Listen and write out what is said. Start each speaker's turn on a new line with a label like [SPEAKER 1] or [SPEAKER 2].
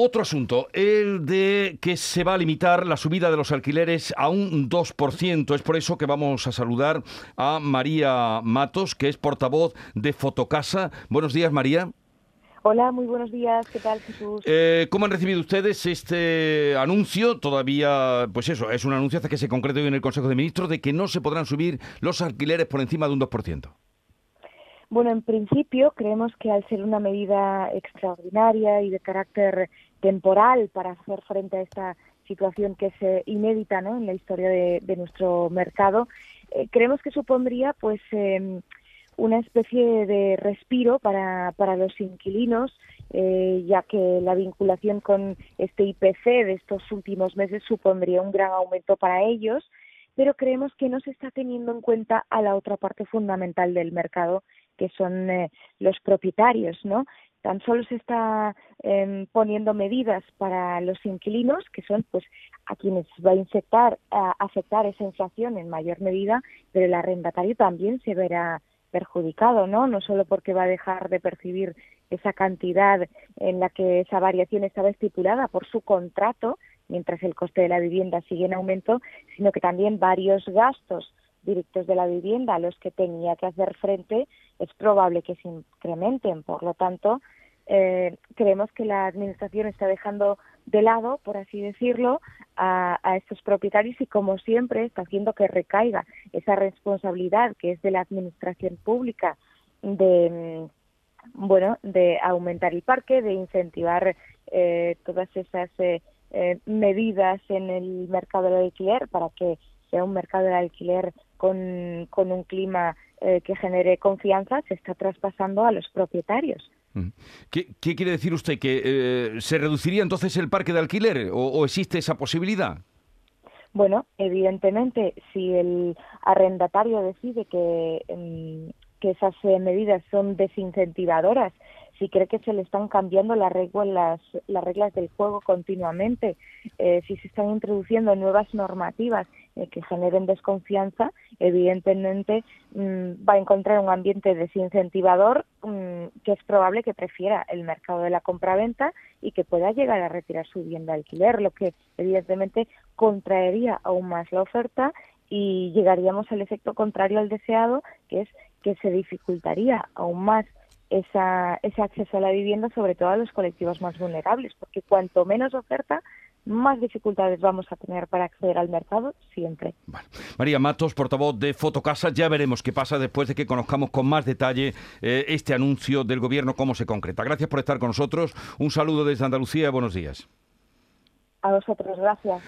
[SPEAKER 1] Otro asunto, el de que se va a limitar la subida de los alquileres a un 2%. Es por eso que vamos a saludar a María Matos, que es portavoz de Fotocasa. Buenos días, María.
[SPEAKER 2] Hola, muy buenos días. ¿Qué tal, Jesús?
[SPEAKER 1] Eh, ¿Cómo han recibido ustedes este anuncio? Todavía, pues eso, es un anuncio hasta que se concrete hoy en el Consejo de Ministros de que no se podrán subir los alquileres por encima de un 2%.
[SPEAKER 2] Bueno, en principio creemos que al ser una medida extraordinaria y de carácter temporal para hacer frente a esta situación que es eh, inédita ¿no? en la historia de, nuestro mercado, eh, creemos que supondría pues em, una especie de respiro para, para los inquilinos, eh, ya que la vinculación con este IPC de estos últimos meses supondría un gran aumento para ellos, pero creemos que no se está teniendo en cuenta a la otra parte fundamental del mercado, que son eh, los propietarios, ¿no? Tan solo se está em, poniendo medidas para los inquilinos, que son pues a quienes va a infectar, afectar esa inflación en mayor medida, pero el arrendatario también se verá perjudicado, ¿no? No solo porque va a dejar de percibir esa cantidad en la que esa variación estaba estipulada por su contrato, mientras el coste de la vivienda sigue en aumento, sino que también varios gastos directos de la vivienda a los que tenía que hacer frente es probable que se incrementen. Por lo tanto, eh, creemos que la Administración está dejando de lado, por así decirlo, a, estos propietarios y, como siempre, está haciendo que recaiga esa responsabilidad que es de la Administración pública de mm, bueno de aumentar el parque, de incentivar eh, todas esas eh, medidas en el mercado del alquiler para que sea un mercado del alquiler con, con un clima eh, que genere confianza, se está traspasando a los propietarios.
[SPEAKER 1] ¿Qué, quiere decir usted? ¿Que eh, se reduciría entonces el parque de alquiler o, existe esa posibilidad?
[SPEAKER 2] Bueno, evidentemente, si el arrendatario decide que, mm, que esas eh, medidas son desincentivadoras si cree que se le están cambiando las reglas, las reglas del juego continuamente, eh, si se están introduciendo nuevas normativas eh, que generen desconfianza, evidentemente mm, va a encontrar un ambiente desincentivador mm, que es probable que prefiera el mercado de la compraventa y que pueda llegar a retirar su vivienda de alquiler, lo que evidentemente contraería aún más la oferta y llegaríamos al efecto contrario al deseado, que es que se dificultaría aún más esa, ese acceso a la vivienda, sobre todo a los colectivos más vulnerables, porque cuanto menos oferta, más dificultades vamos a tener para acceder al mercado siempre.
[SPEAKER 1] María Matos, portavoz de Fotocasa, ya veremos qué pasa después de que conozcamos con más detalle eh, este anuncio del Gobierno, cómo se concreta. Gracias por estar con nosotros. Un saludo desde Andalucía. Buenos días.
[SPEAKER 2] A vosotros, gracias.